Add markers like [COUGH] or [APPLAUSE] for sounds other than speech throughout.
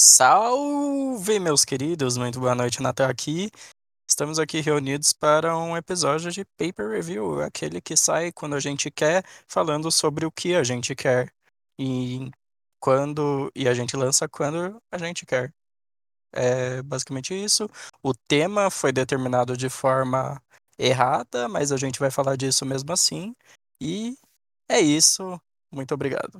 Salve, meus queridos! Muito boa noite, Natal aqui. Estamos aqui reunidos para um episódio de Paper Review, aquele que sai quando a gente quer, falando sobre o que a gente quer e quando e a gente lança quando a gente quer. É basicamente isso. O tema foi determinado de forma errada, mas a gente vai falar disso mesmo assim. E é isso. Muito obrigado.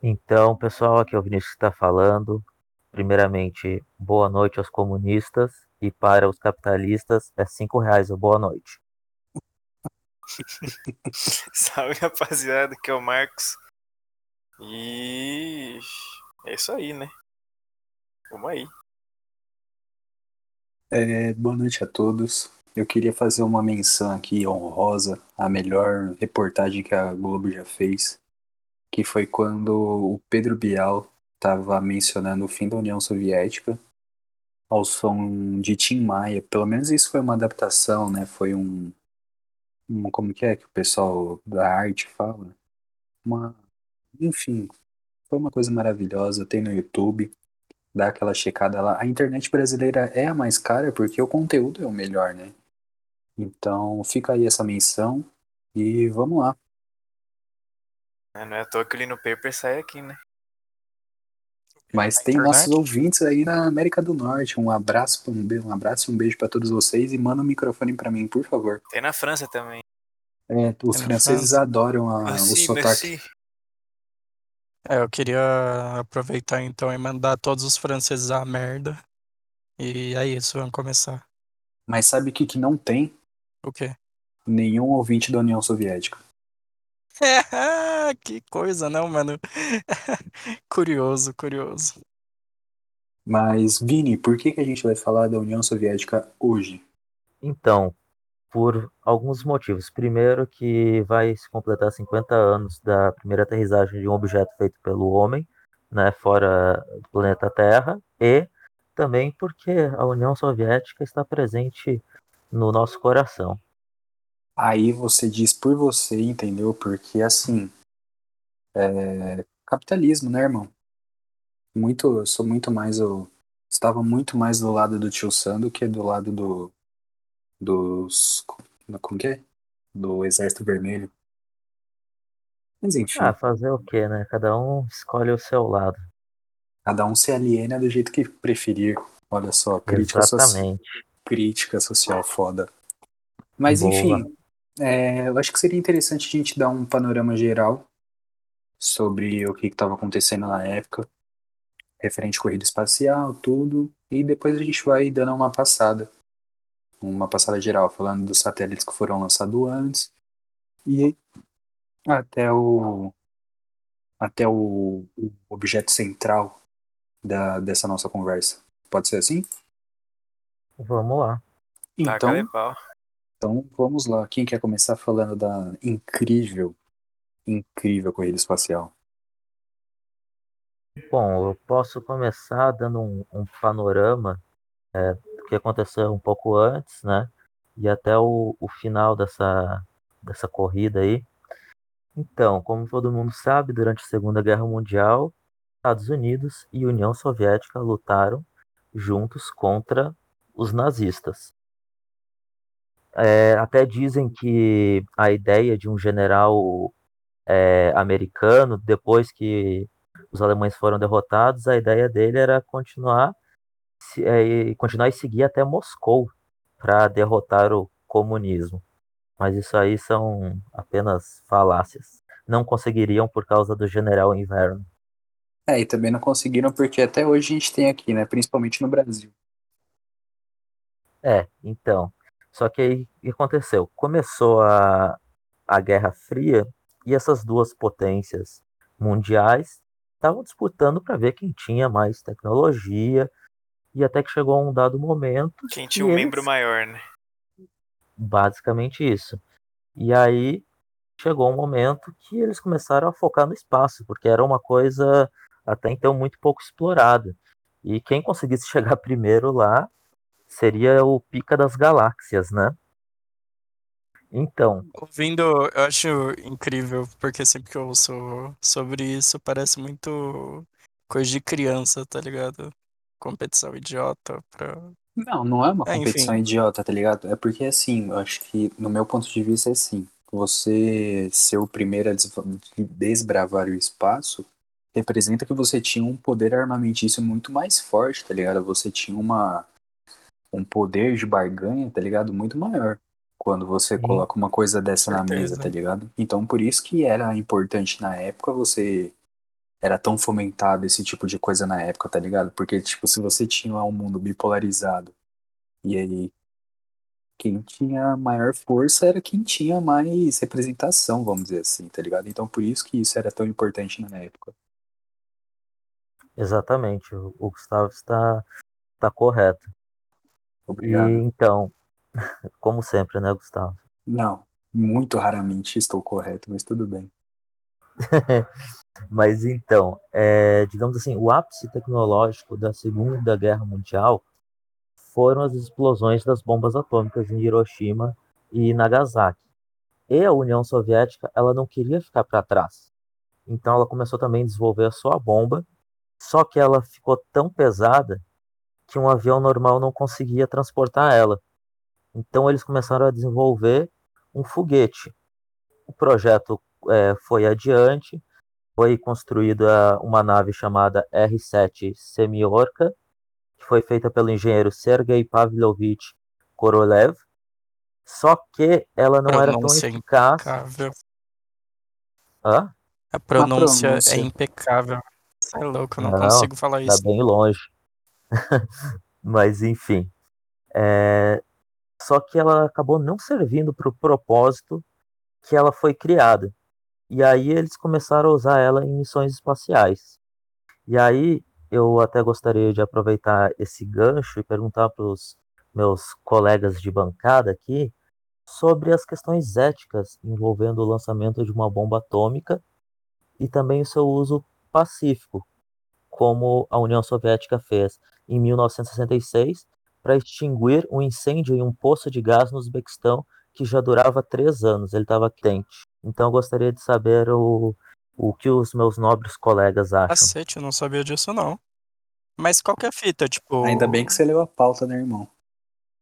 Então, pessoal, aqui é o Vinícius que está falando. Primeiramente, boa noite aos comunistas e para os capitalistas é cinco reais boa noite. [LAUGHS] Salve, rapaziada, que é o Marcos. E é isso aí, né? Vamos aí. É, boa noite a todos. Eu queria fazer uma menção aqui honrosa à melhor reportagem que a Globo já fez, que foi quando o Pedro Bial estava mencionando o fim da União Soviética ao som de Tim Maia. Pelo menos isso foi uma adaptação, né? Foi um, um como que é que o pessoal da arte fala? Uma, enfim, foi uma coisa maravilhosa. Tem no YouTube, dá aquela checada lá. A internet brasileira é a mais cara porque o conteúdo é o melhor, né? Então fica aí essa menção e vamos lá. É, não é à toa que ele no paper sai aqui, né? Mas tem nossos ouvintes aí na América do Norte. Um abraço, um, be- um abraço e um beijo para todos vocês e manda o microfone para mim, por favor. Tem na França também. É, os na franceses adoram a, o Merci, sotaque. merci. É, eu queria aproveitar então e mandar todos os franceses à merda. E é isso, vamos começar. Mas sabe o que, que não tem? O quê? Nenhum ouvinte da União Soviética. [LAUGHS] que coisa, não, mano? [LAUGHS] Curioso, curioso. Mas, Vini, por que, que a gente vai falar da União Soviética hoje? Então, por alguns motivos. Primeiro, que vai se completar 50 anos da primeira aterrissagem de um objeto feito pelo homem, né, fora do planeta Terra, e também porque a União Soviética está presente no nosso coração. Aí você diz por você, entendeu? Porque, assim, é capitalismo, né, irmão? Muito, eu sou muito mais, eu estava muito mais do lado do tio Sam do que do lado do, dos, como que é? Do Exército Vermelho. Mas enfim, Ah, fazer o quê, né? Cada um escolhe o seu lado. cada um se aliena do jeito que preferir. Olha só, crítica, so Exatamente. crítica social foda. Mas Boa. enfim, é, eu acho que seria interessante a gente dar um panorama geral sobre o que estava acontecendo na época, referente à corrida espacial, tudo, e depois a gente vai dando uma passada, uma passada geral, falando dos satélites que foram lançados antes e até o até o, o objeto central da, dessa nossa conversa. Pode ser assim? Vamos lá. Então. Então vamos lá. Quem quer começar falando da incrível, incrível corrida espacial? Bom, eu posso começar dando um, um panorama é, do que aconteceu um pouco antes, né? E até o, o final dessa, dessa corrida aí. Então, como todo mundo sabe, durante a Segunda Guerra Mundial, Estados Unidos e União Soviética lutaram juntos contra os nazistas. É, até dizem que a ideia de um general é, americano, depois que os alemães foram derrotados, a ideia dele era continuar, se- é, e continuar e seguir até Moscou para derrotar o comunismo. Mas isso aí são apenas falácias. Não conseguiriam por causa do general inverno. É, e também não conseguiram porque até hoje a gente tem aqui, né? Principalmente no Brasil. É, então. Só que aí o que aconteceu? Começou a, a Guerra Fria e essas duas potências mundiais estavam disputando para ver quem tinha mais tecnologia e até que chegou um dado momento Quem que tinha um eles- membro maior, né? basicamente isso. E aí chegou um momento que eles começaram a focar no espaço, porque era uma coisa até então muito pouco explorada. E quem conseguisse [LAUGHS] chegar primeiro lá seria o pica das galáxias, né? Então, Ouvindo, eu acho incrível, porque sempre que eu ouço sobre isso, parece muito coisa de criança, tá ligado? Competição idiota pra. Não, não é uma É, competição enfim. idiota, tá ligado? É porque, assim, eu acho que, no meu ponto de vista, é assim. Você ser o primeiro a des- desbravar o espaço representa que você tinha um poder armamentício muito mais forte, tá ligado? Você tinha uma, um poder de barganha, tá ligado? Muito maior. Quando você Sim. coloca uma coisa dessa na mesa, tá ligado? Então, por isso que era importante na época você era tão fomentado esse tipo de coisa na época, tá ligado? Porque, tipo, se você tinha lá um mundo bipolarizado, e aí quem tinha maior força era quem tinha mais representação, vamos dizer assim, tá ligado? Então, por isso que isso era tão importante na época. Exatamente, o, o Gustavo está, está correto. Obrigado. E então, [LAUGHS] como sempre, né, Gustavo? Não, muito raramente estou correto, mas tudo bem. [LAUGHS] Mas então, é, digamos assim, o ápice tecnológico da Segunda Guerra Mundial foram as explosões das bombas atômicas em Hiroshima e Nagasaki. E a União Soviética, ela não queria ficar para trás. Então ela começou também a desenvolver a sua bomba, só que ela ficou tão pesada que um avião normal não conseguia transportar ela. Então eles começaram a desenvolver um foguete. O projeto é, foi adiante, foi construída uma nave chamada R-7 Semyorka, que foi feita pelo engenheiro Sergei Pavlovich Korolev, só que ela não era tão Pronúncia eficaz. Impecável. Hã? A pronúncia, pronúncia. é impecável. Você é louco, eu não, Não, consigo falar Tá isso. bem longe. [LAUGHS] Mas enfim. É, Só que ela acabou não servindo para o propósito que ela foi criada. E aí eles começaram a usar ela em missões espaciais. E aí eu até gostaria de aproveitar esse gancho e perguntar para os meus colegas de bancada aqui sobre as questões éticas envolvendo o lançamento de uma bomba atômica e também o seu uso pacífico, como a União Soviética fez em 1966 para extinguir um incêndio em um poço de gás no Uzbequistão que já durava três anos, ele estava quente. Então eu gostaria de saber o, o que os meus nobres colegas acham. Cacete, eu não sabia disso não. Mas qual que é a fita, tipo... Ainda bem que você leu a pauta, né, irmão?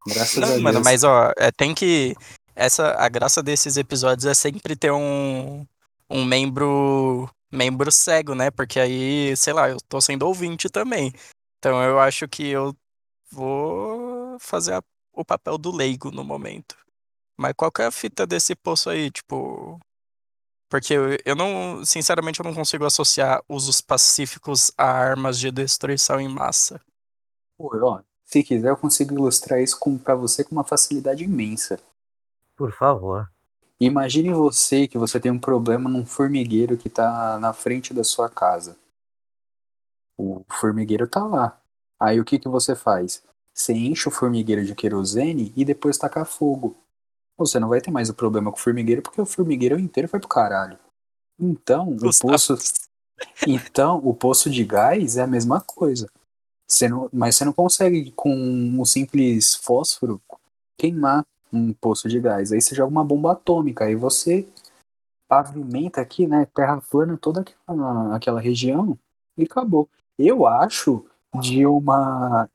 Graças a Não, Deus. mano, mas ó, é, tem que. Essa, a graça desses episódios é sempre ter um, um membro membro cego, né? Porque aí, sei lá, eu tô sendo ouvinte também. Então eu acho que eu vou fazer a- o papel do leigo no momento. Mas qual que é a fita desse poço aí, tipo. Porque eu, eu não, sinceramente, eu não consigo associar usos pacíficos a armas de destruição em massa. Pô, ó, se quiser, eu consigo ilustrar isso com, pra você com uma facilidade imensa. Por favor. Imagine você que você tem um problema num formigueiro que tá na frente da sua casa. O formigueiro tá lá. Aí o que, que você faz? Você enche o formigueiro de querosene e depois taca fogo. Você não vai ter mais o problema com o formigueiro porque o formigueiro inteiro foi pro caralho. Então, o poço, então, o poço de gás é a mesma coisa. Você não, mas você não consegue, com um simples fósforo, queimar um poço de gás. Aí você joga uma bomba atômica, aí você pavimenta aqui, né? Terra plana toda aquela, aquela região e acabou. Eu acho de uma.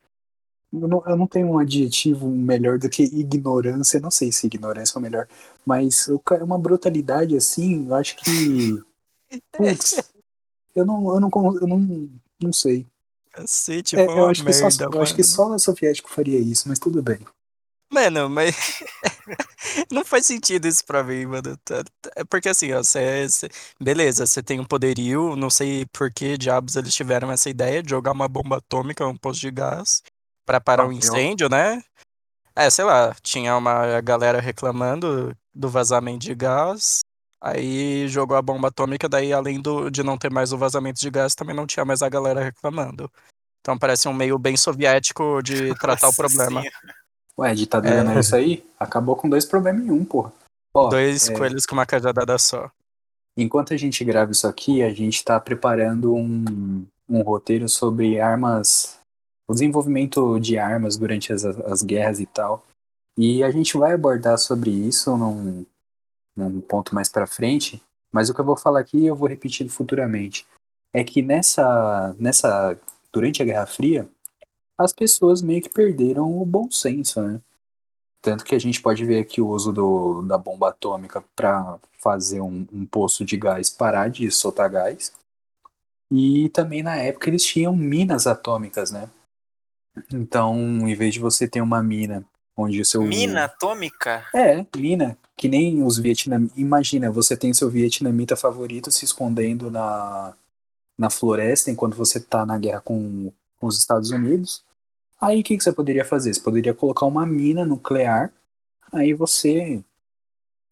Eu não, eu não tenho um adjetivo melhor do que ignorância. Não sei se ignorância é o melhor, mas é uma brutalidade assim. Eu acho que. [LAUGHS] Putz, eu não, eu não, eu não, não sei. Cacete, É, eu acho que só, merda, eu acho que só o soviético faria isso, mas tudo bem. Mano, mas [LAUGHS] não faz sentido isso pra mim, mano. Tá- tá- É porque assim, ó, cê, cê- beleza, você tem um poderio, não sei por que diabos eles tiveram essa ideia de jogar uma bomba atômica, um posto de gás, pra parar um incêndio, né? É, sei lá, tinha uma galera reclamando do vazamento de gás, aí jogou a bomba atômica, daí além do, de não ter mais o vazamento de gás, também não tinha mais a galera reclamando. Então parece um meio bem soviético de tratar o Nossa problema. senhora. Ué, ditadura É. não é isso aí? Acabou com dois problemas em um, porra. Ó, Dois é, coelhos com uma cajadada só. enquanto a gente grava isso aqui, a gente tá preparando um, um roteiro sobre armas, o desenvolvimento de armas durante as, as guerras e tal. E a gente vai abordar sobre isso num, num ponto mais pra frente, mas o que eu vou falar aqui eu vou repetir futuramente. é que nessa, nessa durante a Guerra Fria, as pessoas meio que perderam o bom senso, né? Tanto que a gente pode ver aqui o uso do, da bomba atômica para fazer um, um poço de gás parar de soltar gás. E também na época eles tinham minas atômicas, né? Então, em vez de você ter uma mina onde o seu. Mina atômica? É, mina. Que nem os vietnamitas. Imagina, você tem seu vietnamita favorito se escondendo na, na floresta enquanto você tá na guerra com, com os Estados Unidos. Aí o que, que você poderia fazer? Você poderia colocar uma mina nuclear, aí você,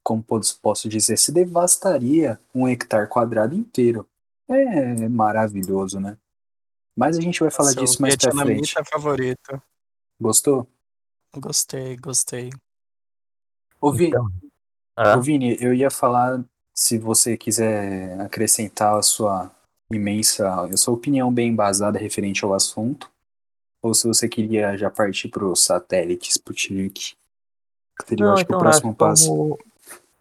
como posso dizer, se devastaria um hectare quadrado inteiro. É maravilhoso, né? Mas a gente vai falar Seu disso mais pra frente. favorito. Gostou? Gostei, gostei. Ô, Vini, Então, ah, ô, Vini, eu ia falar, se você quiser acrescentar a sua imensa, a sua opinião bem embasada referente ao assunto, ou se você queria já partir pro satélite Sputnik, que seria, não, acho que o então próximo passo. como,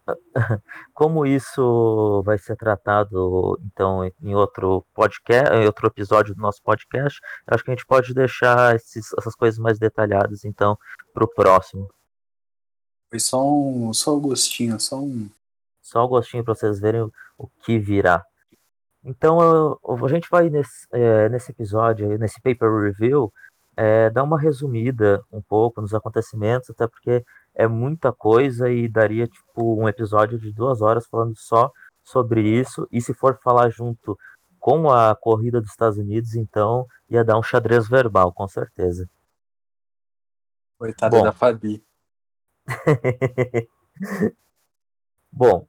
[LAUGHS] como isso vai ser tratado então em outro podcast, em outro episódio do nosso podcast, acho que a gente pode deixar esses- essas coisas mais detalhadas então para o próximo. Foi só um, só o gostinho, só um. Só o gostinho para vocês verem o, o que virá. Então eu- a gente vai nesse, é, nesse episódio, nesse paper review, é, dar uma resumida um pouco nos acontecimentos, até porque é muita coisa e daria tipo um episódio de duas horas falando só sobre isso. E se for falar junto com a corrida dos Estados Unidos, então ia dar um xadrez verbal, com certeza. Coitada Bom. da Fabi. [LAUGHS] Bom,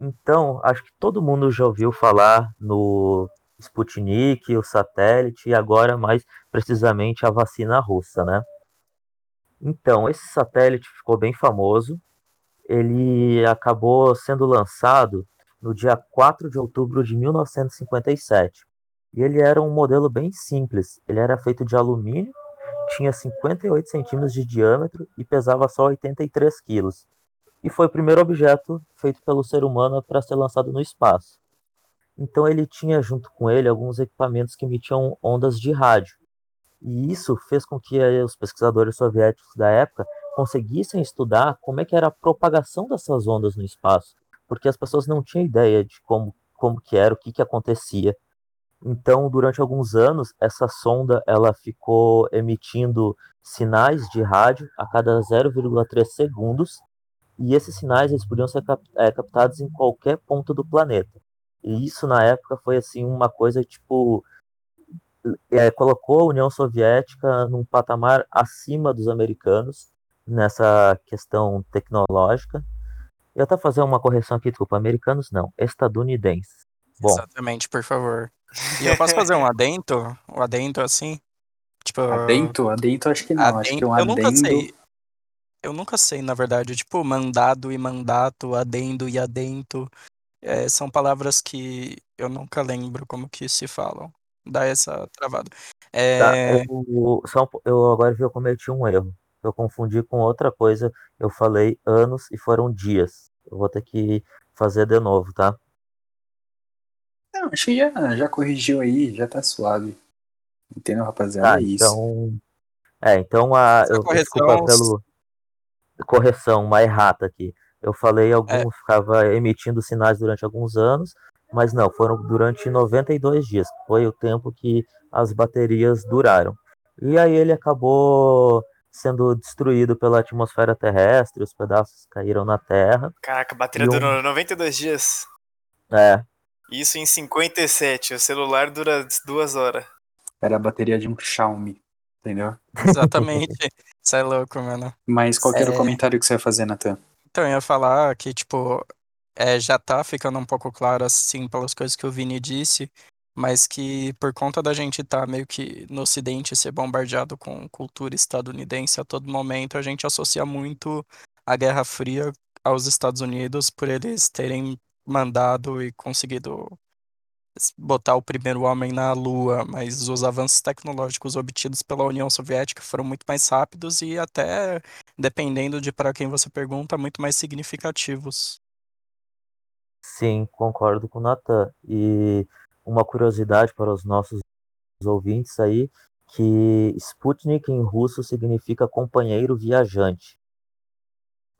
então acho que todo mundo já ouviu falar no Sputnik, o satélite e agora mais precisamente a vacina russa, né? Então, esse satélite ficou bem famoso. Ele acabou sendo lançado no dia 4 de outubro de 1957. E ele era um modelo bem simples. Ele era feito de alumínio, tinha 58 centímetros de diâmetro e pesava só 83 quilos e foi o primeiro objeto feito pelo ser humano para ser lançado no espaço. Então ele tinha junto com ele alguns equipamentos que emitiam ondas de rádio. E isso fez com que eh, os pesquisadores soviéticos da época conseguissem estudar como é que era a propagação dessas ondas no espaço, porque as pessoas não tinham ideia de como como que era, o que que acontecia. Então, durante alguns anos, essa sonda ela ficou emitindo sinais de rádio a cada 0,3 segundos e esses sinais eles podiam ser é, captados em qualquer ponto do planeta. E isso na época foi assim uma coisa tipo é, colocou a União Soviética num patamar acima dos americanos nessa questão tecnológica. Eu até fazer uma correção aqui, desculpa, americanos não, estadunidenses. Bom, Exatamente, por favor. E eu posso fazer um adento? Um adento assim? Tipo. Adento? Adento acho que não. Acho que um eu nunca adendo. sei. Eu nunca sei, na verdade. Tipo, mandado e mandato, adendo e adento. É, são palavras que eu nunca lembro como que se falam. Dá essa travada. Tá, É, eu, só um eu agora vi que eu cometi um erro. Eu confundi com outra coisa. Eu falei anos e foram dias. Eu vou ter que fazer de novo, tá? Não, acho que já, já corrigiu aí, já tá suave. Entendeu, rapaziada? Tá, é isso. então. É, então a. Essa Eu, correção- desculpa pelo. Correção, uma errata aqui. Eu falei alguns, ficava emitindo sinais durante alguns anos, mas não, foram durante 92 dias, foi o tempo que as baterias duraram. E aí ele acabou sendo destruído pela atmosfera terrestre, os pedaços caíram na Terra. Caraca, a bateria E um- durou 92 dias. É, Isso em 57. O celular dura duas horas. Era a bateria de um Xiaomi, entendeu? exatamente. [LAUGHS] Isso é louco, mano. Mas qual que era o É. comentário que você ia fazer, Natan? Então, eu ia falar que, tipo, é, já tá ficando um pouco claro, assim, pelas coisas que o Vini disse, mas que por conta da gente estar meio que no Ocidente ser bombardeado com cultura estadunidense a todo momento, a gente associa muito a Guerra Fria aos Estados Unidos por eles terem mandado e conseguido botar o primeiro homem na Lua, mas os avanços tecnológicos obtidos pela União Soviética foram muito mais rápidos e até, dependendo de para quem você pergunta, muito mais significativos. sim, concordo com o Natan. E uma curiosidade para os nossos ouvintes aí, que Sputnik em russo significa companheiro viajante.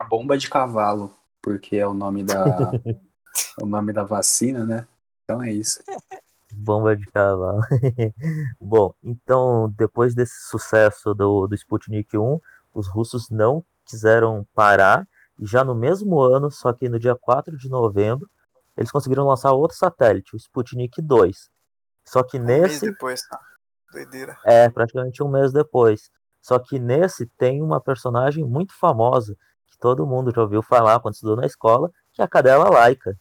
Bomba de cavalo, porque é o nome da [LAUGHS] o nome da vacina, né? Então é isso. Bomba de cavalo. [LAUGHS] Bom, então, depois desse sucesso do, do Sputnik 1, os russos não quiseram parar, e já no mesmo ano, só que no dia 4 de novembro, eles conseguiram lançar outro satélite, o Sputnik 2. Só que Um mês nesse. depois, tá? Doideira. É, praticamente um mês depois. Só que nesse tem uma personagem muito famosa, que todo mundo já ouviu falar quando estudou na escola, que é a cadela Laika,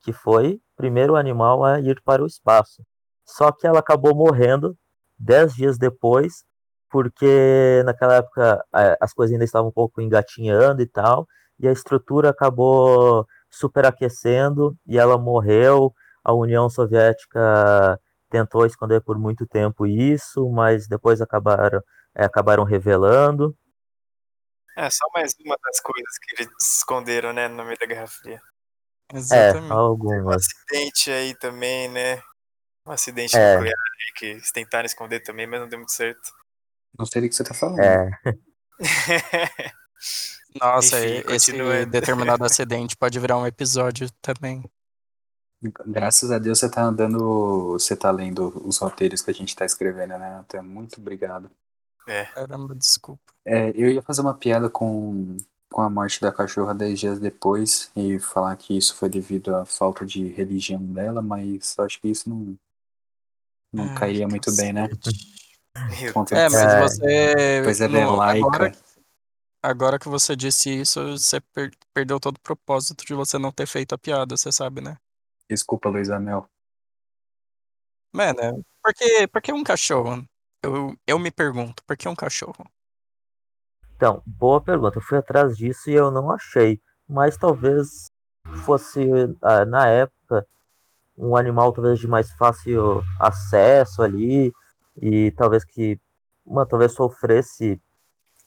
que foi primeiro animal a ir para o espaço. Só que ela acabou morrendo dez dias depois, porque naquela época as coisas ainda estavam um pouco engatinhando e tal, e a estrutura acabou superaquecendo e ela morreu. A União Soviética tentou esconder por muito tempo isso, mas depois acabaram, eh, acabaram revelando. É só mais uma das coisas que eles esconderam, né, no meio da Guerra Fria. É, Exatamente. Um algumas. acidente aí também, né? Um acidente É. nuclear aí que eles tentaram esconder também, mas não deu muito certo. Não sei do que você tá falando. É, [LAUGHS] Nossa, Enfim, esse continuando. determinado acidente pode virar um episódio também. Graças a Deus você tá andando, você tá lendo os roteiros que a gente tá escrevendo, né, Nathan? Muito obrigado. Caramba, desculpa. É, eu ia fazer uma piada com, com a morte da cachorra dez dias depois e falar que isso foi devido à falta de religião dela, mas acho que isso não, não Ai, cairia muito bem, né? É, mas É. você. Pois é no- laica. Agora, agora que você disse isso, você per- perdeu todo o propósito de você não ter feito a piada, você sabe, né? Desculpa, Luiz Amel. Mano, por que, por que um cachorro? Eu, eu me pergunto, por que um cachorro? Então, boa pergunta. Eu fui atrás disso e eu não achei. Mas talvez fosse, ah, na época, um animal talvez de mais fácil acesso ali. E talvez que, uma, talvez sofresse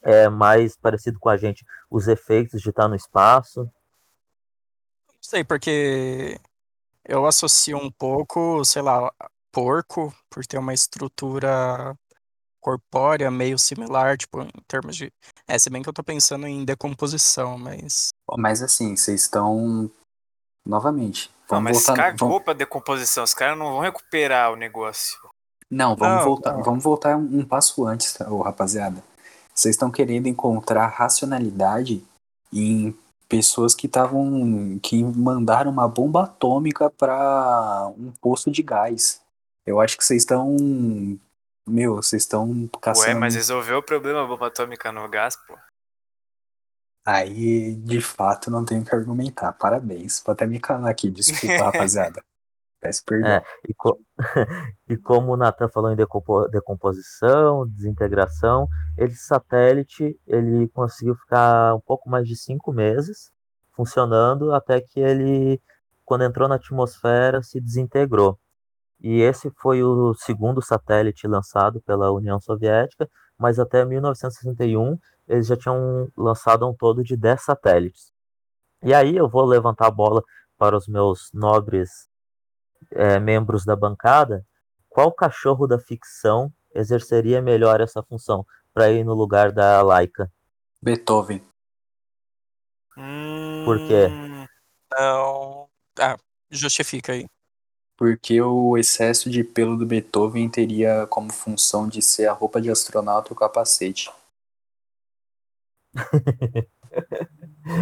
é, mais parecido com a gente os efeitos de estar no espaço. Não sei, porque eu associo um pouco, sei lá, porco, por ter uma estrutura corpórea meio similar, tipo, em termos de. É, se bem que eu tô pensando em decomposição, mas. Mas assim, vocês estão. Novamente. Não, Vamos mas voltar. cagou vamos- pra decomposição. Os caras não vão recuperar o negócio. Não, vamos Não, voltar. não. Vamos voltar um, um passo antes, tá, ô, rapaziada. Vocês estão querendo encontrar racionalidade em pessoas que estavam. que mandaram uma bomba atômica para um poço de gás. Eu acho que vocês estão. Meu, vocês estão caçando. Ué, mas resolveu o problema a bomba atômica no gás, pô. Aí, de fato, não tenho que argumentar. Parabéns. Vou até me calar aqui. Desculpa, [LAUGHS] rapaziada. Peço perdão. É, e, co- [LAUGHS] e como o Nathan falou em decompo- decomposição, desintegração, esse satélite ele conseguiu ficar um pouco mais de cinco meses funcionando até que ele, quando entrou na atmosfera, se desintegrou. E esse foi o segundo satélite lançado pela União Soviética, mas até 1961 eles já tinham lançado um todo de 10 satélites. E aí eu vou levantar a bola para os meus nobres é, membros da bancada, qual cachorro da ficção exerceria melhor essa função para ir no lugar da Laika? Beethoven. Por quê? Hum, Não. Ah, justifica aí. Porque o excesso de pelo do Beethoven teria como função de ser a roupa de astronauta e o capacete.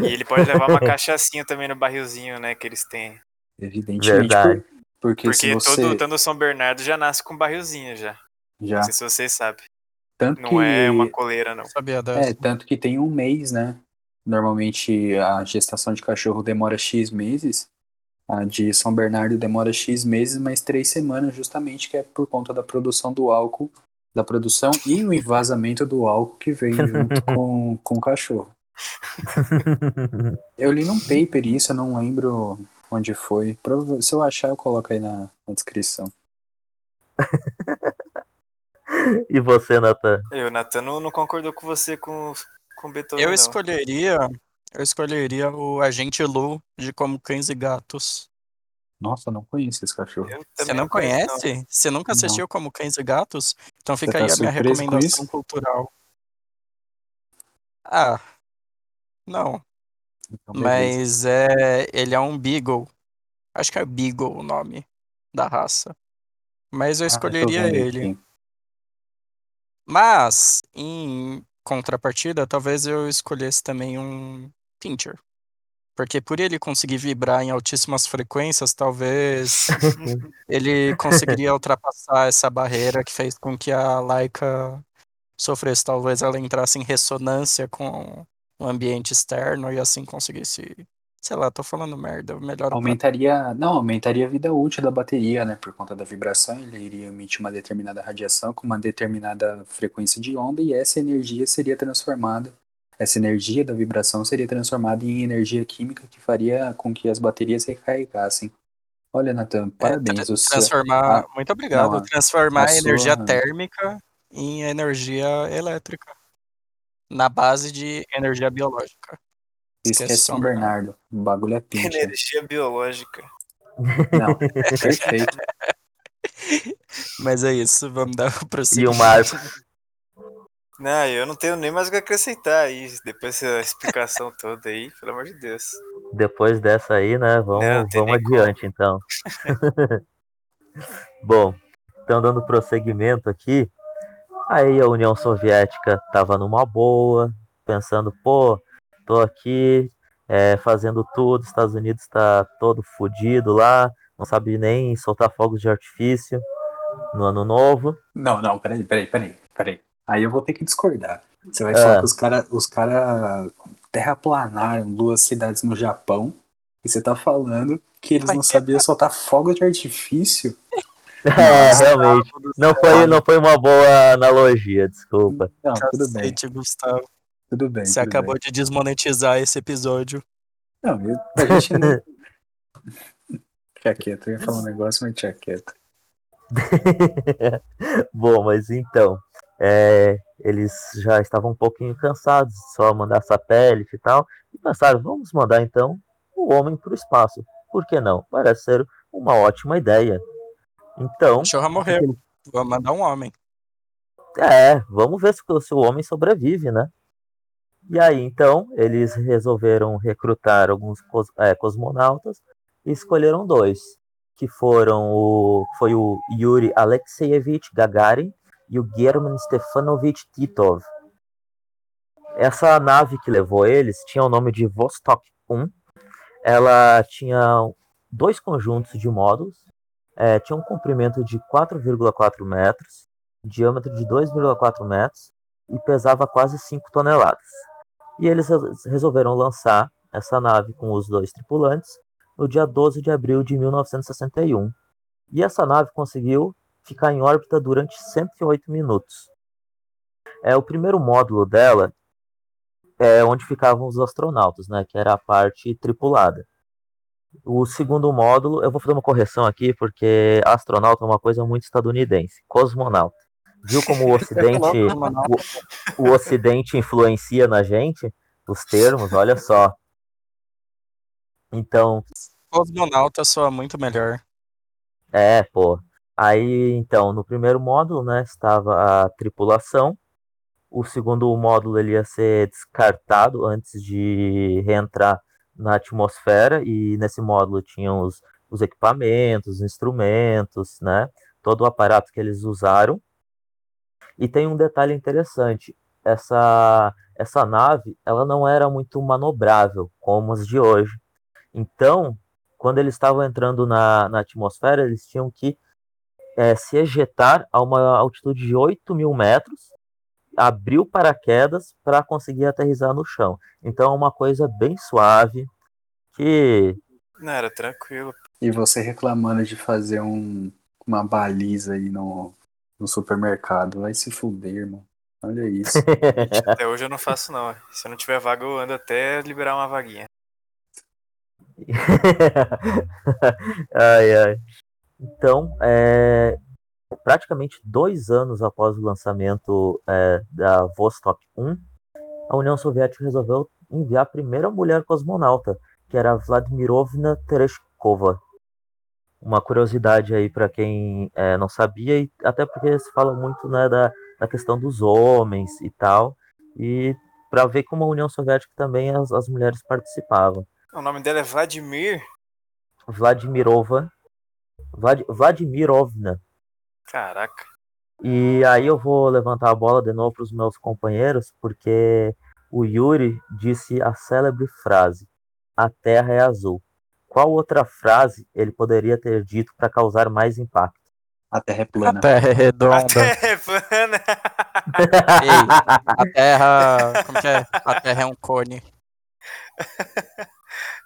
E ele pode levar uma cachaçinha também no barrilzinho, né, que eles têm. Evidentemente. Verdade. por- porque, Porque se você. todo, todo São Bernardo já nasce com um barrilzinho já. Já. Não sei se vocês sabem. Tanto Não que, é uma coleira, não. Sabia dessa. É, tanto que tem um mês, né? Normalmente a gestação de cachorro demora X meses. A de São Bernardo demora X meses, mas três semanas, justamente, que é por conta da produção do álcool, da produção e o envasamento do álcool que vem junto [LAUGHS] com, com o cachorro. Eu li num paper isso, eu não lembro onde foi. Se eu achar, eu coloco aí na, na descrição. e você, Nathan? E o Natan não, não concordou com você com, com o Beethoven, Eu não. Escolheria. Eu escolheria o Agente Lu de Como Cães e Gatos. Nossa, não conheço esse cachorro. Eu Você também não conheço, conhece? Você nunca Não. assistiu como Cães e Gatos? Então fica tá aí a minha surpreso com recomendação isso? cultural. Ah, não. Então, beleza. Mas é, ele é um Beagle. Acho que é Beagle o nome da raça. Mas eu Ah, tô escolheria vendo ele. aqui. Mas, em contrapartida, talvez eu escolhesse também um Pinscher. Porque por ele conseguir vibrar em altíssimas frequências, talvez [LAUGHS] ele conseguiria ultrapassar essa barreira que fez com que a Laika sofresse. Talvez ela entrasse em ressonância com o ambiente externo e assim conseguisse. Sei lá, tô falando merda. Melhor Aumentaria, não, aumentaria a vida útil da bateria, né? Por conta da vibração, ele iria emitir uma determinada radiação com uma determinada frequência de onda e essa energia seria transformada, essa energia da vibração seria transformada em energia química que faria com que as baterias recarregassem. Olha, Nathan, É, parabéns. seu- transformar. a- muito obrigado. não, transformar a energia sua- térmica em energia elétrica. Na base de energia biológica. Esquece São Bernardo. O bagulho é [LAUGHS] pinche. Energia biológica. Não, [LAUGHS] perfeito. Mas é isso, vamos dar o E prosseguimento. o Marco. [LAUGHS] Não, eu não tenho nem mais o que acrescentar aí. Depois dessa explicação [LAUGHS] toda aí, pelo amor de Deus. Depois dessa aí, né? Vamos, Não, vamos nem como. adiante, então. [LAUGHS] Bom, então dando prosseguimento aqui, aí a União Soviética estava numa boa, pensando, pô, tô aqui é, fazendo tudo, Estados Unidos está todo fodido lá, não sabe nem soltar fogos de artifício no ano novo. Não, não, peraí, peraí, peraí. Aí eu vou ter que discordar. Você vai Ah. falar que os caras os cara terraplanaram duas cidades no Japão e você tá falando que eles não sabiam soltar fogo de artifício? [LAUGHS] É, realmente. Não foi, não foi uma boa analogia, desculpa. Não, tudo bem, Cacete, Gustavo. tudo bem. Você tudo acabou bem. de desmonetizar esse episódio. Não, eu, a gente [LAUGHS] não. Fica quieto, eu ia falar um negócio, mas tinha quieto. [LAUGHS] Bom, mas então, é, eles já estavam um pouquinho cansados de só mandar satélite e tal, e pensaram, vamos mandar então o homem para o espaço. Por que não? Parece ser uma ótima ideia. Então, Cachorra morreu. Vou mandar um homem. é, vamos ver se, o- se o homem sobrevive, né? E aí, então, eles resolveram recrutar alguns cos- é, cosmonautas e escolheram dois, que foram o, foi o Yuri Alexeyevich Gagarin e o German Stefanovich Titov. Essa nave que levou eles tinha o nome de Vostok 1. Ela tinha dois conjuntos de módulos, é, tinha um comprimento de 4,4 metros, diâmetro de 2,4 metros e pesava quase 5 toneladas. E eles res- resolveram lançar essa nave com os dois tripulantes no dia 12 de abril de 1961. E essa nave conseguiu ficar em órbita durante 108 minutos. É o primeiro módulo dela é onde ficavam os astronautas, né, que era a parte tripulada. O segundo módulo, eu vou fazer uma correção aqui, porque astronauta é uma coisa muito estadunidense. Cosmonauta. Viu como o [LAUGHS] Ocidente, o, o Ocidente influencia na gente? Os termos, olha só. Então, Cosmonauta soa muito melhor. é, pô. Aí, então, no primeiro módulo, né, estava a tripulação. O segundo módulo ele ia ser descartado antes de reentrar na atmosfera e nesse módulo tinham os, os equipamentos, os instrumentos, né, todo o aparato que eles usaram. E tem um detalhe interessante, essa essa nave, ela não era muito manobrável como as de hoje. Então, quando eles estavam entrando na, na atmosfera, eles tinham que é, se ejetar a uma altitude de 8 mil metros, abrir o paraquedas para conseguir aterrissar no chão. Então é uma coisa bem suave, que Não, era tranquilo. E você reclamando de fazer um, uma baliza aí no, no supermercado. Vai se fuder, irmão. Olha isso. [LAUGHS] Até hoje eu não faço, não. Se eu não tiver vaga, eu ando até liberar uma vaguinha. [LAUGHS] ai, ai. Então, é, praticamente dois anos após o lançamento é, da Vostok 1, a União Soviética resolveu enviar a primeira mulher cosmonauta, que era Vladimirovna Tereshkova. uma curiosidade aí para quem é, não sabia, e até porque se fala muito né, da, da questão dos homens e tal, e para ver como a União Soviética também as, as mulheres participavam. O nome dela é Vladimir? Vladimirova. Vlad, Vladimirovna. Caraca. E aí eu vou levantar a bola de novo para os meus companheiros, porque o Yuri disse a célebre frase: A Terra é azul. Qual outra frase ele poderia ter dito para causar mais impacto? A Terra é plana. A Terra é redonda. A Terra é plana. [LAUGHS] Ei, a Terra. Como que é? A Terra é um cone. [LAUGHS]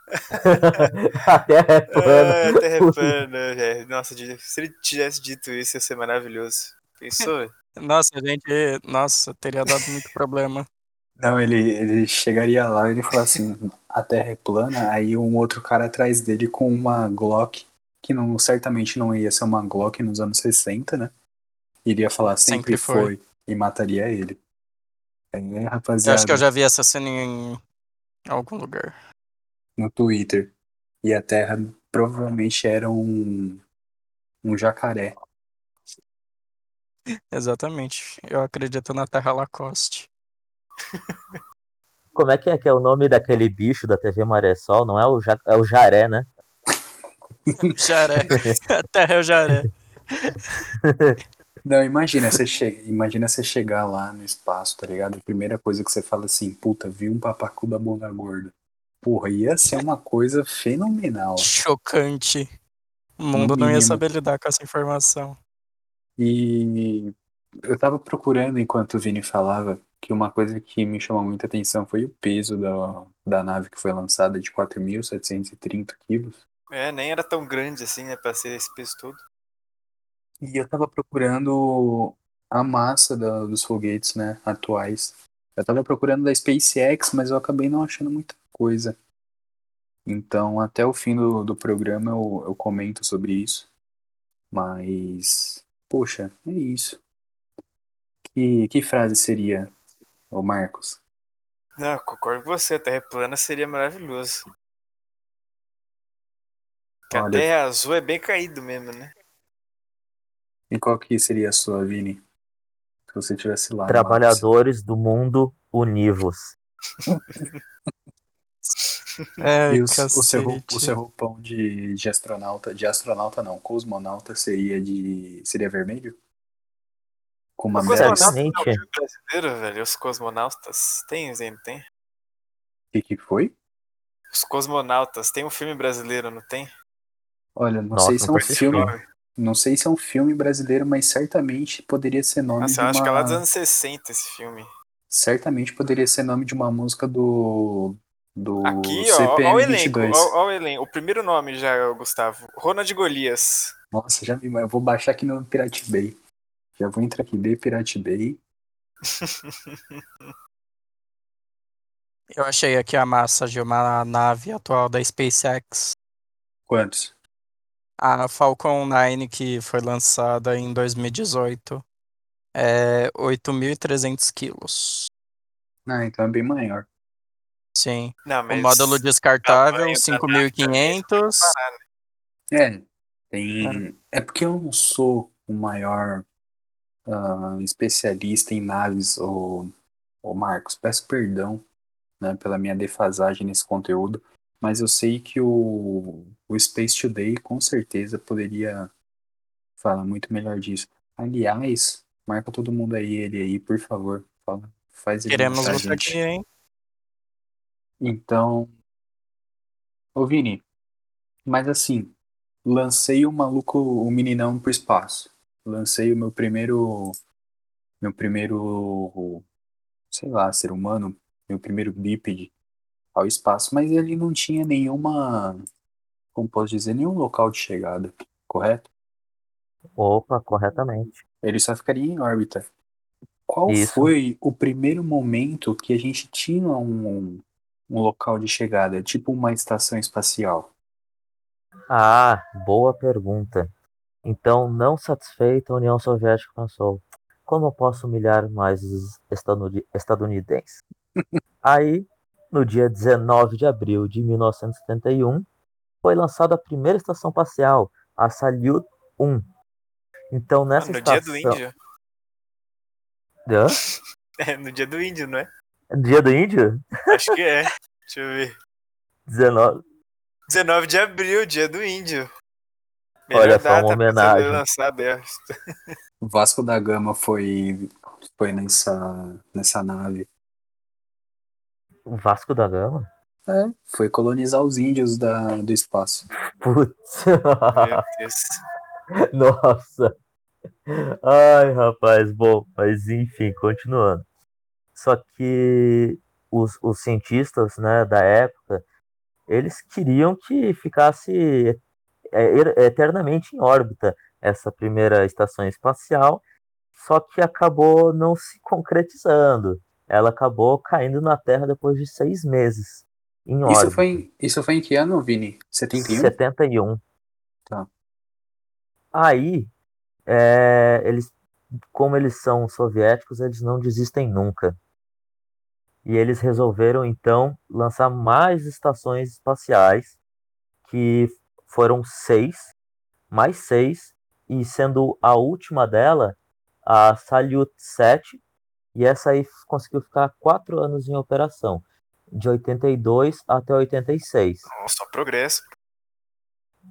[LAUGHS] a Terra é plana. Ah, a Terra é plana, velho. Nossa, se ele tivesse dito isso, ia ser maravilhoso. Pensou? [LAUGHS] Nossa, gente. Nossa, teria dado muito problema. Não, ele, ele chegaria lá e ele falaria assim, a Terra é plana, aí um outro cara atrás dele com uma Glock, que não, certamente não ia ser uma Glock nos anos 60, né? Iria falar sempre, Sempre foi. foi. e mataria ele. É, Eu rapaziada, acho que eu já vi essa cena em algum lugar. No Twitter. E a Terra provavelmente era um, um jacaré. Exatamente. Eu acredito na Terra Lacoste. [LAUGHS] Como é que é que é o nome daquele bicho da TV Maré Sol? Não é o, ja, é o jaré, né? [LAUGHS] Jaré. A Terra é o jaré. Não, imagina você, che imagina você chegar lá no espaço, tá ligado? A primeira coisa que você fala assim, puta, vi um papacu da bunda gorda. Porra, ia ser uma coisa fenomenal. Chocante. O mundo não ia saber lidar com essa informação. E eu tava procurando enquanto o Vini falava que uma coisa que me chamou muita atenção foi o peso da, da nave que foi lançada de 4.730 quilos. É, nem era tão grande assim, né, pra ser esse peso todo. E eu tava procurando a massa da- dos foguetes, né, atuais. Eu tava procurando da SpaceX, mas eu acabei não achando muita coisa. Então, até o fim do, do programa eu, eu comento sobre isso. Mas, poxa, é isso. Que, que frase seria, ô Marcos? Não, concordo com você, a Terra é plana seria maravilhoso. Porque a Olha- Terra azul é bem caído mesmo, né? E qual que seria a sua, Vini? Se você tivesse lá. Marcos. Trabalhadores do mundo univos. [LAUGHS] É, E o, o, seu, cacete. o seu roupão de, de astronauta, de astronauta não, cosmonauta seria de. seria vermelho? Com uma bela. cosmonauta é filme brasileiro, velho. Os cosmonautas. Tem, não tem? O que, que foi? Os cosmonautas. Tem um filme brasileiro, não tem? Olha, não Nossa, sei se é um filme. assistindo. Não sei se é um filme brasileiro, mas certamente poderia ser nome Nossa, de eu uma. acho que é lá dos anos 60 esse filme. Certamente poderia ser nome de uma música do. Do Aqui, ó, ó, CPM ó o elenco. 22. Ó, ó o elenco. O primeiro nome já, Gustavo. Ronald Golias. Nossa, já vi, mas eu vou baixar aqui no Pirate Bay. Já vou entrar aqui, B Pirate Bay. [LAUGHS] Eu achei aqui a massa de uma nave atual da SpaceX. Quantos? A Falcon 9, que foi lançada em 2018, é 8.300 quilos. Ah, então é bem maior. Sim. Não, O mas. módulo descartável, tamanho da nave também 5.500. É, tem. É porque eu não sou o maior ah, especialista em naves, ô, ô Marcos. Peço perdão, né, pela minha defasagem nesse conteúdo, mas eu sei que o, o Space Today com certeza poderia falar muito melhor disso. Aliás, marca todo mundo aí, ele aí, por favor. Fala, faz ele Queremos você gente. aqui, hein? Então, ô Vini, mas assim, lancei o maluco, o meninão pro espaço. Lancei o meu primeiro, meu primeiro, sei lá, ser humano, meu primeiro bípede ao espaço, mas ele não tinha nenhuma, como posso dizer, nenhum local de chegada, correto? Opa, corretamente. Ele só ficaria em órbita. Qual Isso. foi o primeiro momento que a gente tinha um, um local de chegada, tipo uma estação espacial? Ah, boa pergunta. Então, não satisfeita, a União Soviética pensou: como eu posso humilhar mais os estaduni- estadunidenses? [LAUGHS] Aí, no dia 19 de abril de 1971, foi lançada a primeira estação espacial, a Salyut 1. Então Ah, nessa no dia estação. do índio. Hã? [LAUGHS] É, no dia do índio, não é? Dia do Índio? Acho que é. Deixa eu ver. 19. 19 de abril, dia do índio. Olha só, uma pra homenagem. O Vasco da Gama foi, foi nessa, nessa nave. O Vasco da Gama? É, foi colonizar os índios da, do espaço. Putz. [LAUGHS] Nossa. Ai, rapaz, bom, mas enfim, continuando. Só que os, os cientistas, né, da época, eles queriam que ficasse é, er- eternamente em órbita essa primeira estação espacial, só que acabou não se concretizando. Ela acabou caindo na Terra depois de seis meses em Isso órbita. foi, em- isso foi em que ano, Vini? 71? 71. Tá. Aí, é, eles, como eles são soviéticos, eles não desistem nunca. E eles resolveram então lançar mais estações espaciais, que foram seis, mais seis, e sendo a última dela a Salyut 7, e essa aí conseguiu ficar quatro anos em operação, de 82 até 86. Nossa, só progresso.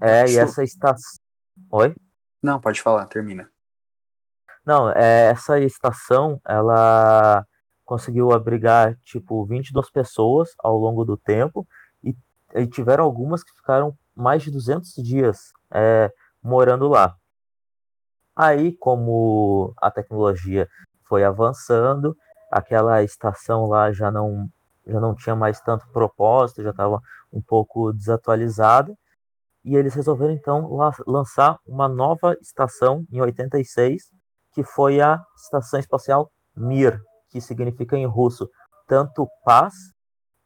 É, e essa estação. Oi? Não, pode falar, termina. Não, é, essa estação, ela conseguiu abrigar, tipo, 22 pessoas ao longo do tempo e, e tiveram algumas que ficaram mais de 200 dias é, morando lá. Aí, como a tecnologia foi avançando, aquela estação lá já não, já não tinha mais tanto propósito, já estava um pouco desatualizada, e eles resolveram então la- lançar uma nova estação em 86, que foi a Estação Espacial Mir, que significa em russo tanto paz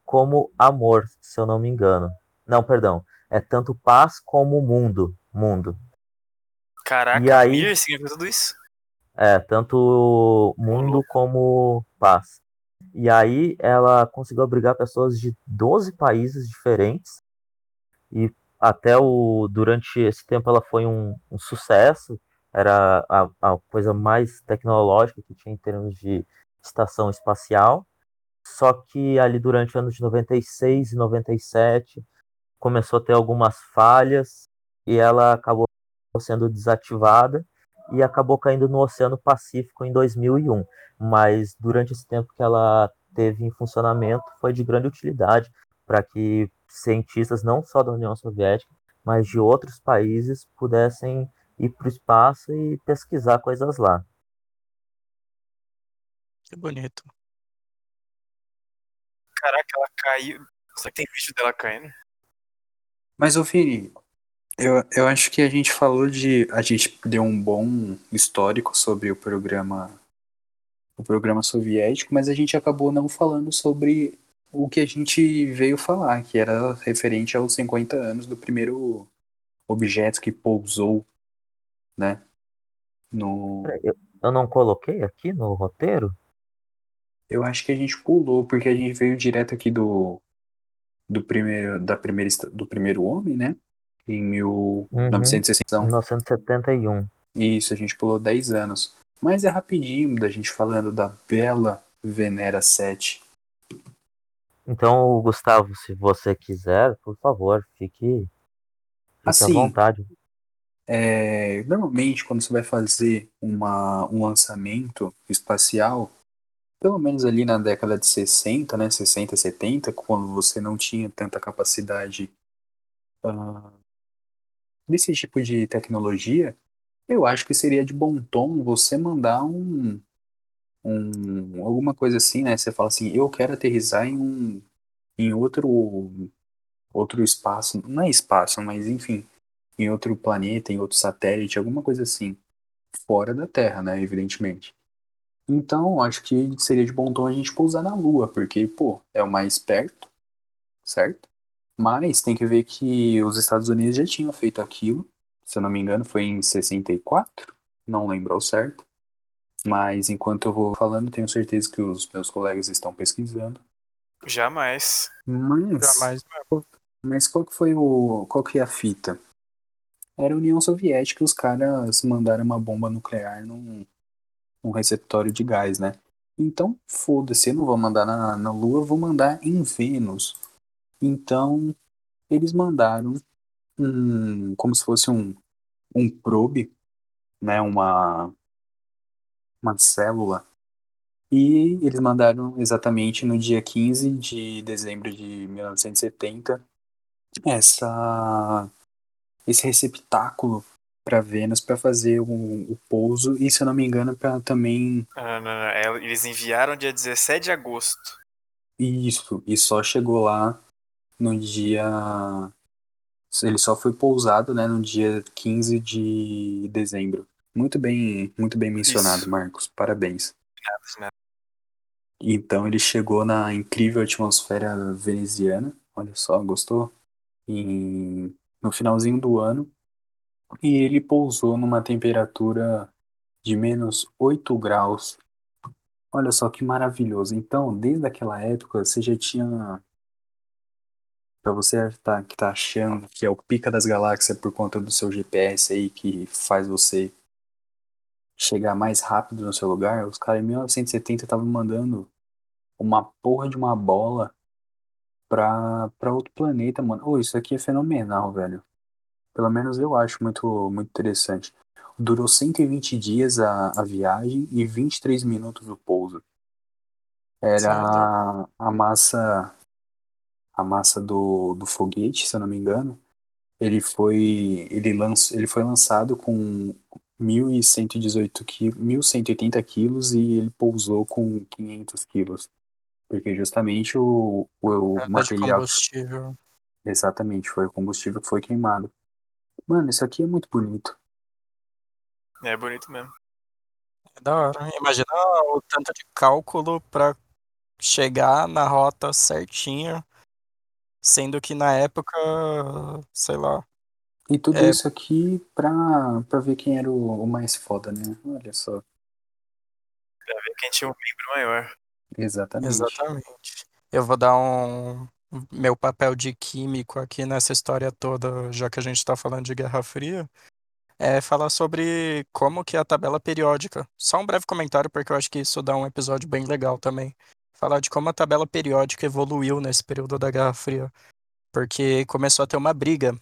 como amor, se eu não me engano. Não, perdão, é tanto paz como mundo, mundo. Caraca, E aí- significa tudo isso? É, tanto mundo como paz. E aí ela conseguiu abrigar pessoas de 12 países diferentes. E até o durante esse tempo ela foi um, um sucesso. Era a, a coisa mais tecnológica que tinha em termos de estação espacial. Só que ali durante o ano de 96 e 97 começou a ter algumas falhas e ela acabou sendo desativada e acabou caindo no Oceano Pacífico em 2001. Mas durante esse tempo que ela teve em funcionamento, foi de grande utilidade para que cientistas não só da União Soviética, mas de outros países pudessem ir para o espaço e pesquisar coisas lá. Que bonito. Caraca, ela caiu. Será que tem vídeo dela caindo? Mas, ô Vini, eu, eu acho que a gente falou de. A gente deu um bom histórico sobre o programa. O programa soviético, mas a gente acabou não falando sobre o que a gente veio falar, que era referente aos 50 anos do primeiro objeto que pousou, né? No. Eu, eu não coloquei aqui no roteiro? Eu acho que a gente pulou, porque a gente veio direto aqui do. Do primeiro, da primeira, do primeiro homem, né? Em 1960. 1971. Isso, a gente pulou 10 anos. Mas é rapidinho da gente falando da bela Venera 7. Então, Gustavo, se você quiser, por favor, fique, fique Assim, à vontade. É, normalmente, quando você vai fazer uma, um lançamento espacial, pelo menos ali na década de 60, né, 60, 70, quando você não tinha tanta capacidade ah, desse tipo de tecnologia, eu acho que seria de bom tom você mandar um, um alguma coisa assim, né? Você fala assim, eu quero aterrissar em um em outro outro espaço, não é espaço, mas enfim, em outro planeta, em outro satélite, alguma coisa assim, fora da Terra, né, evidentemente. Então, acho que seria de bom tom a gente pousar na Lua, porque, pô, é o mais perto, certo? Mas tem que ver que os Estados Unidos já tinham feito aquilo, se eu não me engano, foi em 64, não lembro ao certo. Mas enquanto eu vou falando, tenho certeza que os meus colegas estão pesquisando. Jamais. Mas, Jamais. mas qual que foi o. Qual que é a fita? era a União Soviética, os caras mandaram uma bomba nuclear num, num receptório de gás, né? Então, foda-se, eu não vou mandar na, na Lua, vou mandar em Vênus. Então, eles mandaram um, como se fosse um, um probe, né, uma, uma célula, e eles mandaram exatamente no dia 15 de dezembro de 1970 essa, esse receptáculo para Vênus para fazer o, o, pouso e, se eu não me engano, para também. Não, não, não. É, eles enviaram dia 17 de agosto. Isso, e só chegou lá no dia ele só foi pousado, né, no dia 15 de dezembro. Muito bem, muito bem mencionado, Isso. Marcos. Parabéns. nada. Então ele chegou na incrível atmosfera veneziana. Olha só, gostou? E no finalzinho do ano. E ele pousou numa temperatura de menos 8 graus. Olha só que maravilhoso. Então, desde aquela época, você já tinha para você tá, que tá achando que é o pica das galáxias por conta do seu GPS aí que faz você chegar mais rápido no seu lugar, os caras em 1970 estavam mandando uma porra de uma bola pra, outro planeta, mano. Oh, isso aqui é fenomenal, velho. Pelo menos eu acho muito, muito interessante. Durou 120 dias a, a viagem e 23 minutos o pouso. Era a, a massa a massa do, do foguete, se eu não me engano, ele foi ele lanç, ele foi lançado com 1118 quilos, 1180 quilos e ele pousou com 500 quilos. Porque justamente o, o, é material. combustível. Exatamente, foi o combustível que foi queimado. Mano, isso aqui é muito bonito. É bonito mesmo. É da hora. Imagina o tanto de cálculo para chegar na rota certinha Sendo que na época, sei lá. E tudo É. isso aqui pra, pra ver quem era o, o mais foda, né? Olha só. Pra ver quem tinha um membro maior. Exatamente. Exatamente. Eu vou dar um meu papel de químico aqui nessa história toda, já que a gente está falando de Guerra Fria, é falar sobre como que é a tabela periódica. Só um breve comentário, porque eu acho que isso dá um episódio bem legal também. Falar de como a tabela periódica evoluiu nesse período da Guerra Fria. Porque começou a ter uma briga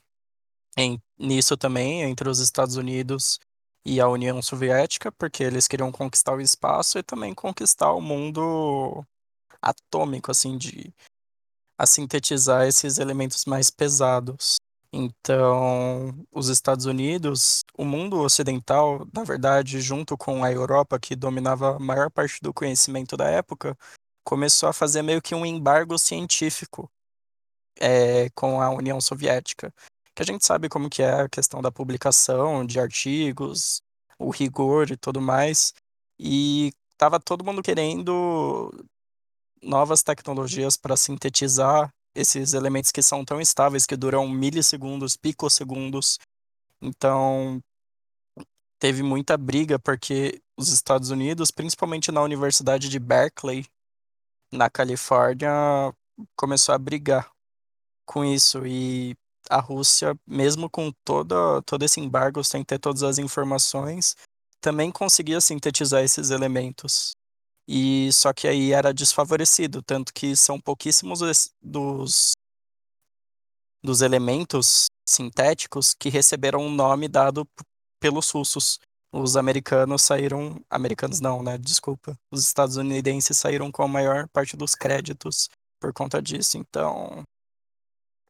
em, nisso também entre os Estados Unidos e a União Soviética, porque eles queriam conquistar o espaço e também conquistar o mundo atômico, assim, de a sintetizar esses elementos mais pesados. Então, os Estados Unidos, o mundo ocidental, na verdade, junto com a Europa, que dominava a maior parte do conhecimento da época, começou a fazer meio que um embargo científico é, com a União Soviética. Que a gente sabe como que é a questão da publicação de artigos, o rigor e tudo mais. E tava todo mundo querendo novas tecnologias para sintetizar esses elementos que são tão estáveis que duram milissegundos, picosegundos. Então, teve muita briga porque os Estados Unidos, principalmente na Universidade de Berkeley, na Califórnia, começou a brigar com isso e a Rússia, mesmo com toda, todo esse embargo, sem ter todas as informações, também conseguia sintetizar esses elementos. E só que aí era desfavorecido, tanto que são pouquíssimos dos, dos elementos sintéticos que receberam um nome dado pelos russos. Os americanos saíram. Americanos não, né? Desculpa. Os estadunidenses saíram com a maior parte dos créditos por conta disso. Então.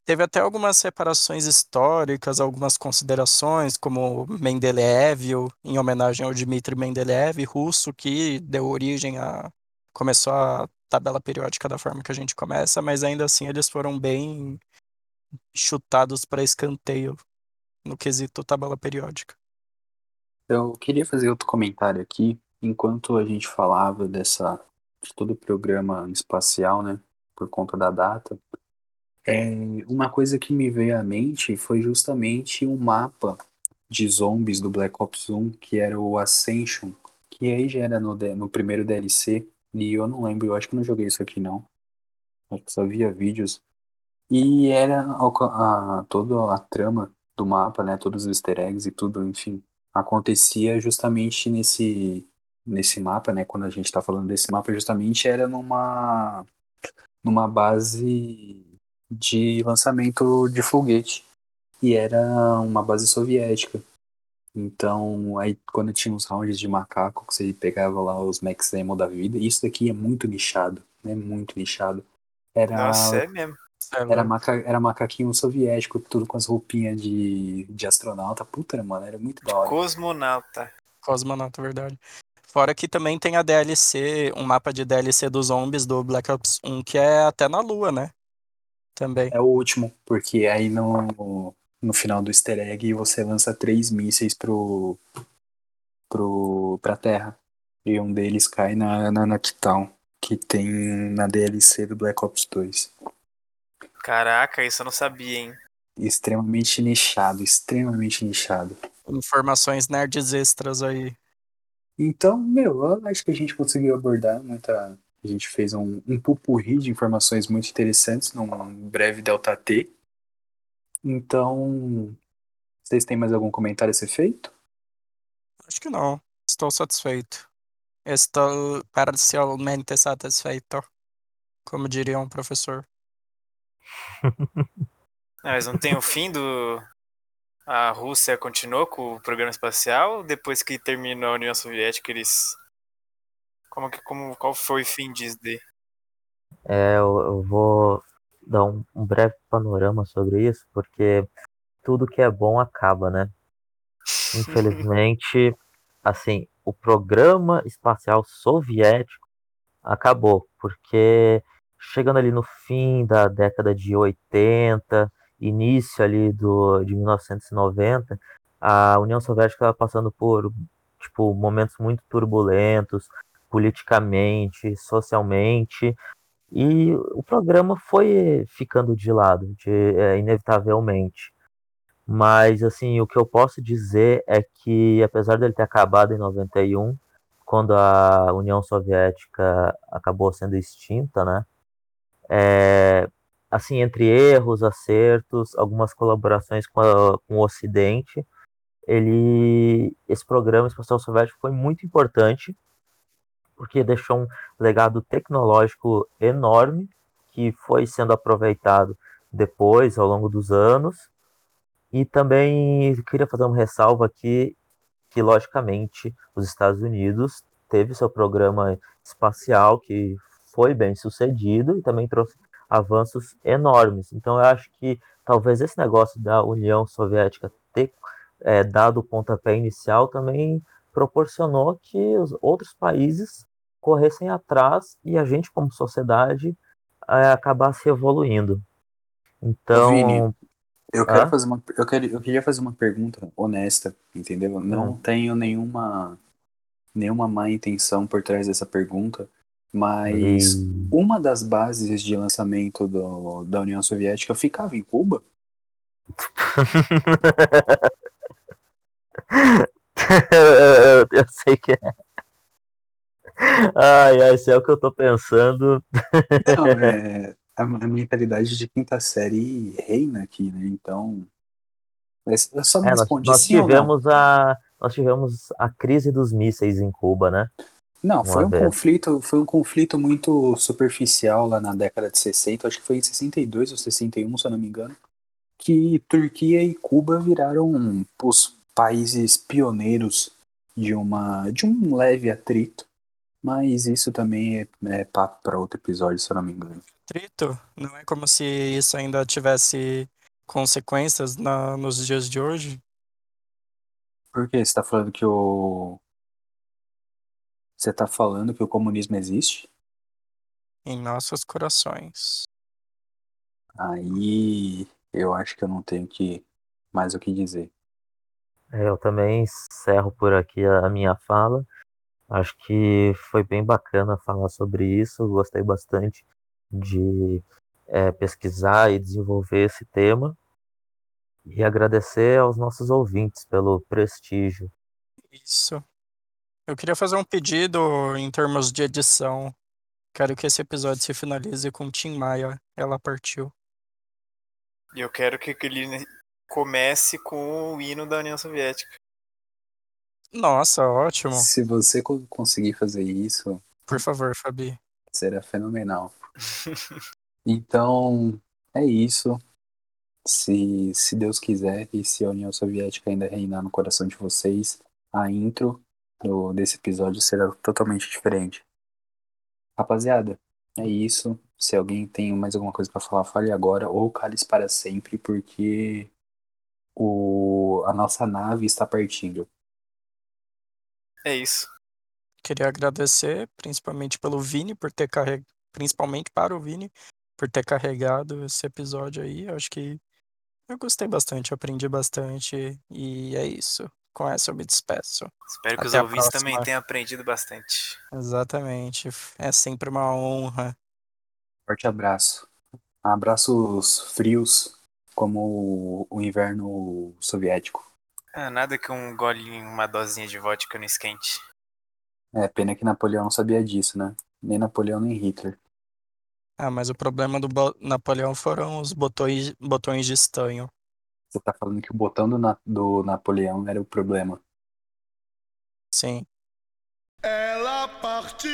Teve até algumas separações históricas, algumas considerações, como Mendeleev, em homenagem ao Dmitry Mendeleev, russo, que deu origem a. começou a tabela periódica da forma que a gente começa, mas ainda assim eles foram bem chutados para escanteio no quesito tabela periódica. Eu queria fazer outro comentário aqui, enquanto a gente falava dessa de todo o programa espacial, né, por conta da data. É, uma coisa que me veio à mente foi justamente um mapa de zombies do Black Ops 1, que era o Ascension, que aí já era no, no primeiro DLC, e eu não lembro, eu acho que não joguei isso aqui não. Eu só via vídeos. E era a, a, toda a trama do mapa, né? Todos os easter eggs e tudo, enfim, acontecia justamente nesse nesse mapa, né? Quando a gente tá falando desse mapa, justamente era numa numa base de lançamento de foguete e era uma base soviética. Então, aí quando tinha os rounds de macaco, que você pegava lá os Max Ammo da vida, isso daqui é muito nichado, né? Muito nichado. Era, Nossa, é mesmo. era, maca, era macaquinho soviético, tudo com as roupinhas de, de astronauta. Puta, mano, era muito da hora. Cosmonauta. Cosmonauta, verdade. Fora que também tem a DLC, um mapa de DLC dos zombies do Black Ops 1, que é até na Lua, né? Também. É o último, porque aí no, no final do easter egg você lança três mísseis pro, pro, pra Terra. E um deles cai na, na Nuketown, que tem na DLC do Black Ops 2. Caraca, isso eu não sabia, hein? Extremamente nichado, extremamente nichado. Informações nerds extras aí. Então, meu, eu acho que a gente conseguiu abordar muita. A gente fez um, um pupurri de informações muito interessantes num breve Delta T. Então, vocês têm mais algum comentário a ser feito? Acho que não. Estou satisfeito. Estou parcialmente satisfeito. Como diria um professor. Não, [LAUGHS] mas não tem o fim do. A Rússia continuou com o programa espacial? Depois que terminou a União Soviética, eles. Como que, como, qual foi o fim disso daí? É, eu, eu vou dar um, um breve panorama sobre isso, porque tudo que é bom acaba, né? Infelizmente, [LAUGHS] assim, o programa espacial soviético acabou, porque chegando ali no fim da década de 80, início ali do, de 1990, a União Soviética estava passando por tipo, momentos muito turbulentos, politicamente, socialmente, e o programa foi ficando de lado, de, é, inevitavelmente. Mas, assim, o que eu posso dizer é que, apesar dele ter acabado em 91, quando a União Soviética acabou sendo extinta, né? É, assim, entre erros, acertos, algumas colaborações com, a, com o Ocidente, ele, esse programa espacial soviético foi muito importante, porque deixou um legado tecnológico enorme, que foi sendo aproveitado depois, ao longo dos anos, e também queria fazer uma ressalva aqui, que logicamente os Estados Unidos teve seu programa espacial, que foi bem sucedido, e também trouxe avanços enormes. Então, eu acho que talvez esse negócio da União Soviética ter é, dado o pontapé inicial também proporcionou que os outros países corressem atrás e a gente, como sociedade, é, acabasse evoluindo. Então. Vini, eu quero fazer uma. Eu, quero, eu queria fazer uma pergunta honesta, entendeu? Não Hum. tenho nenhuma nenhuma má intenção por trás dessa pergunta, mas E- uma das bases de lançamento do, da União Soviética ficava em Cuba? [LAUGHS] [LAUGHS] eu, sei que é. Ai, ai, se é o que eu tô pensando. Não, [LAUGHS] é, a, a mentalidade de quinta série reina aqui, né? Então. Eu só me É, nós, responde nós não. tivemos a. Nós tivemos a crise dos mísseis em Cuba, né? Não, foi um vez. conflito, foi um conflito muito superficial lá na década de 60, acho que foi em 62 ou 61, se eu não me engano, que Turquia e Cuba viraram os países pioneiros de uma de um leve atrito, mas isso também é, é papo para outro episódio, se eu não me engano. Trito, não é como se isso ainda tivesse consequências na, nos dias de hoje. Por quê? Você tá falando que o você tá falando que o comunismo existe? Em nossos corações. Aí eu acho que eu não tenho que mais o que dizer. É, Eu também encerro por aqui a a minha fala. Acho que foi bem bacana falar sobre isso. Gostei bastante de é, pesquisar e desenvolver esse tema. E agradecer aos nossos ouvintes pelo prestígio. Isso. Eu queria fazer um pedido em termos de edição. Quero que esse episódio se finalize com Tim Maia. Ela partiu. E eu quero que aquele comece com o hino da União Soviética. Nossa, ótimo. Se você co- conseguir fazer isso, Por favor, Fabi. será fenomenal. [LAUGHS] Então, é isso. Se, se Deus quiser e se a União Soviética ainda reinar no coração de vocês, a intro do, desse episódio será totalmente diferente. Rapaziada, é isso. Se alguém tem mais alguma coisa pra falar, fale agora ou cale para sempre, porque o, a nossa nave está partindo. É isso. Queria agradecer, principalmente pelo Vini, por ter carregado. Principalmente para o Vini, por ter carregado esse episódio aí. Acho que eu gostei bastante, aprendi bastante. E é isso. Com essa eu me despeço. Espero que os Até a ouvintes próxima. também tenham aprendido bastante. Exatamente. É sempre uma honra. Forte abraço. Abraços frios, como o, o inverno soviético. Ah, nada que um golinho, uma dosinha de vodka não esquente. É, pena que Napoleão não sabia disso, né? Nem Napoleão nem Hitler. Ah, mas o problema do Bo- Napoleão foram os botões, botões de estanho. Você tá falando que o botão do, Na- do Napoleão era o problema. Sim. Ela partiu